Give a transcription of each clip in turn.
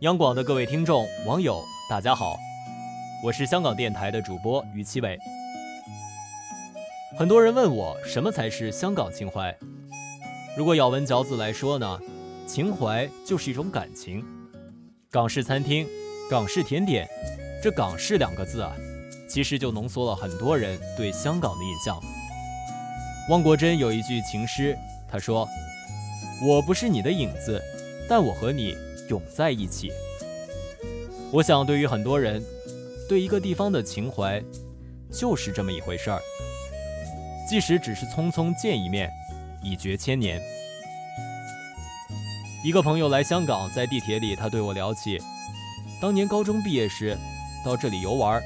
央广的各位听众、网友，大家好，我是香港电台的主播于其伟。很多人问我，什么才是香港情怀？如果咬文嚼字来说呢，情怀就是一种感情。港式餐厅、港式甜点，这“港式”两个字啊，其实就浓缩了很多人对香港的印象。汪国真有一句情诗，他说：“我不是你的影子，但我和你。”永在一起。我想，对于很多人，对一个地方的情怀，就是这么一回事儿。即使只是匆匆见一面，已绝千年。一个朋友来香港，在地铁里，他对我聊起当年高中毕业时到这里游玩，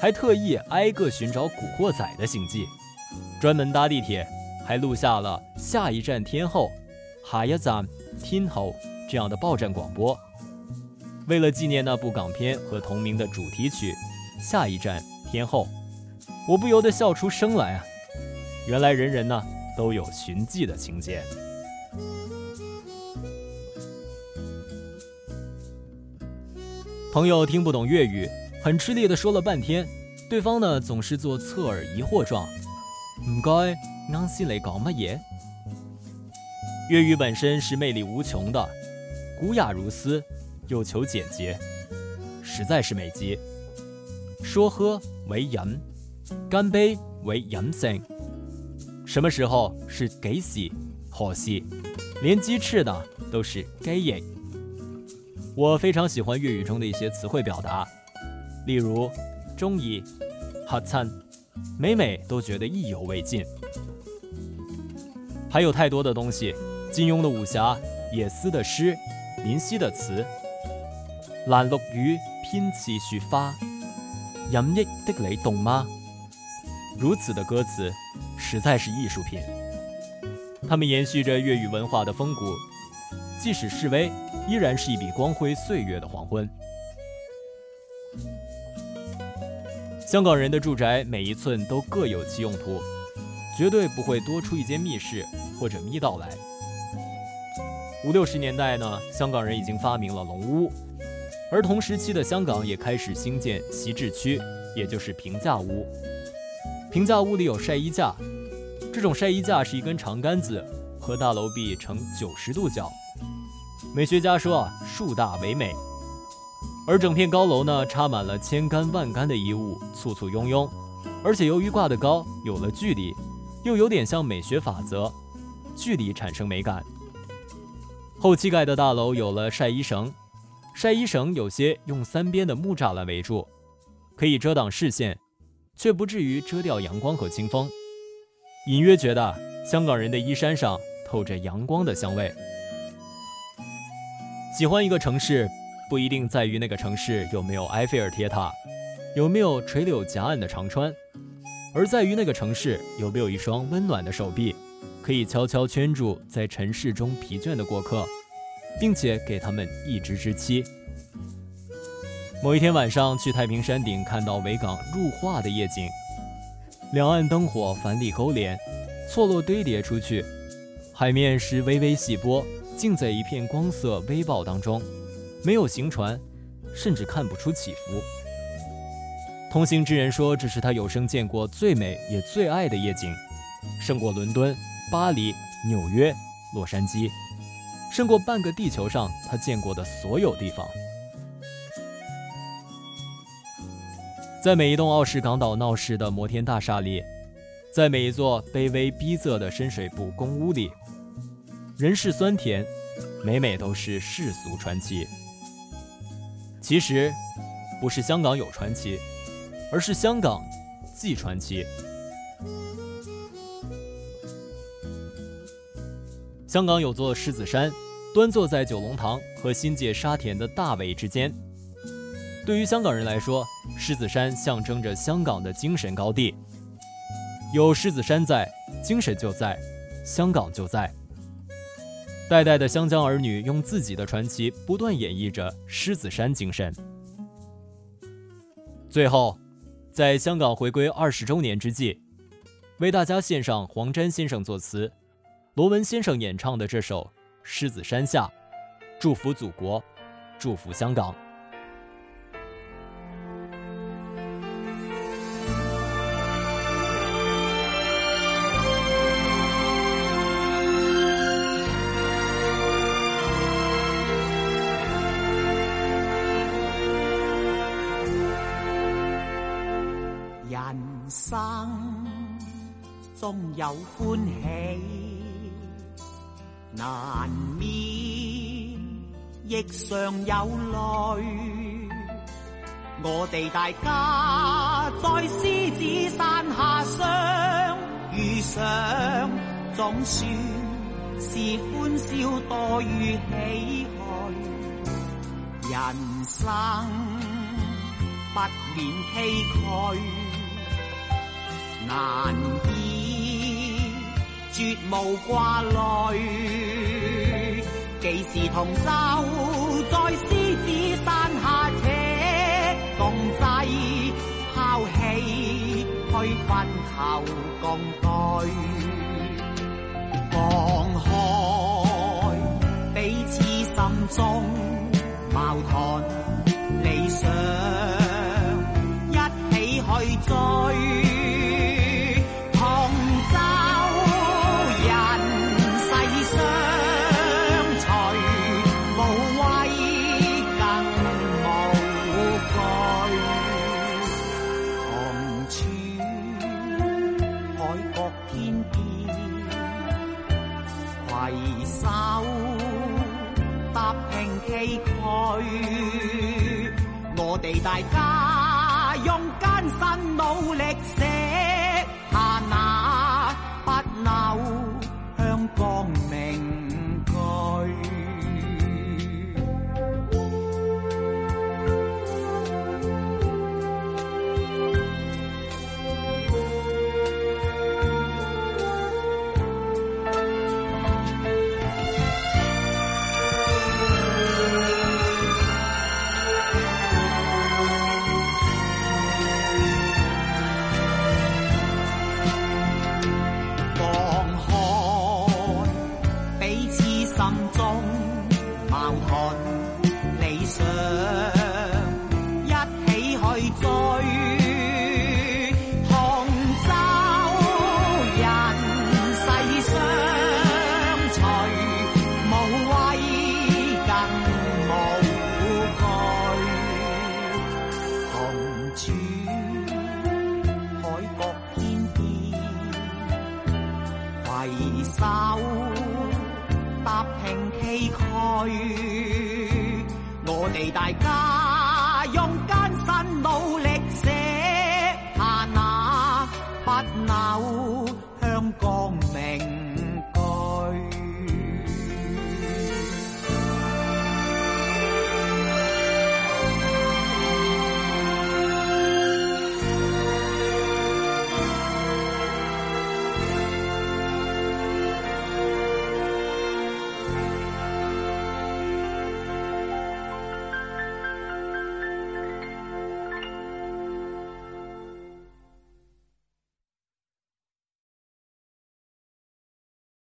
还特意挨个寻找《古惑仔》的行迹，专门搭地铁，还录下了下一站天后，下一站天后。这样的报站广播，为了纪念那部港片和同名的主题曲《下一站天后》，我不由得笑出声来啊！原来人人呢都有寻迹的情节。朋友听不懂粤语，很吃力的说了半天，对方呢总是做侧耳疑惑状。唔该，啱先你讲乜嘢？粤语本身是魅力无穷的。古雅如斯，又求简洁，实在是美极。说喝为饮，干杯为饮声。什么时候是给喜好戏？连鸡翅呢都是给饮。我非常喜欢粤语中的一些词汇表达，例如中意、哈餐，每每都觉得意犹未尽。还有太多的东西，金庸的武侠，野思的诗。林夕的词，蓝绿雨偏似雪花，饮益的你懂吗？如此的歌词，实在是艺术品。他们延续着粤语文化的风骨，即使示威，依然是一笔光辉岁月的黄昏。香港人的住宅每一寸都各有其用途，绝对不会多出一间密室或者密道来。五六十年代呢，香港人已经发明了龙屋，而同时期的香港也开始兴建席置区，也就是平价屋。平价屋里有晒衣架，这种晒衣架是一根长杆子和大楼壁呈九十度角。美学家说啊，树大为美。而整片高楼呢，插满了千杆万杆的衣物，簇簇拥拥，而且由于挂得高，有了距离，又有点像美学法则，距离产生美感。后期盖的大楼有了晒衣绳，晒衣绳有些用三边的木栅栏围住，可以遮挡视线，却不至于遮掉阳光和清风。隐约觉得香港人的衣衫上透着阳光的香味。喜欢一个城市，不一定在于那个城市有没有埃菲尔铁塔，有没有垂柳夹岸的长川，而在于那个城市有没有一双温暖的手臂。可以悄悄圈住在尘世中疲倦的过客，并且给他们一直之期。某一天晚上去太平山顶，看到维港入画的夜景，两岸灯火繁丽勾连，错落堆叠出去，海面是微微细波，浸在一片光色微暴当中，没有行船，甚至看不出起伏。同行之人说，这是他有生见过最美也最爱的夜景，胜过伦敦。巴黎、纽约、洛杉矶，胜过半个地球上他见过的所有地方。在每一栋傲视港岛闹市的摩天大厦里，在每一座卑微逼仄的深水埗公屋里，人世酸甜，每每都是世俗传奇。其实，不是香港有传奇，而是香港既传奇。香港有座狮子山，端坐在九龙塘和新界沙田的大围之间。对于香港人来说，狮子山象征着香港的精神高地。有狮子山在，精神就在，香港就在。代代的香江儿女用自己的传奇不断演绎着狮子山精神。最后，在香港回归二十周年之际，为大家献上黄沾先生作词。罗文先生演唱的这首《狮子山下》，祝福祖国，祝福香港。人生终有欢喜，难免亦常有泪。我哋大家在狮子山下相遇上，总算是欢笑多于唏嘘。人生不免崎岖。难以绝无挂虑，几时同舟在狮子山下且共济，抛弃去分求共对，放开彼此心中矛盾我哋大家用艰辛努力写下那不朽香港明手踏平崎岖我哋大家用艰辛努力写下那不朽香港名。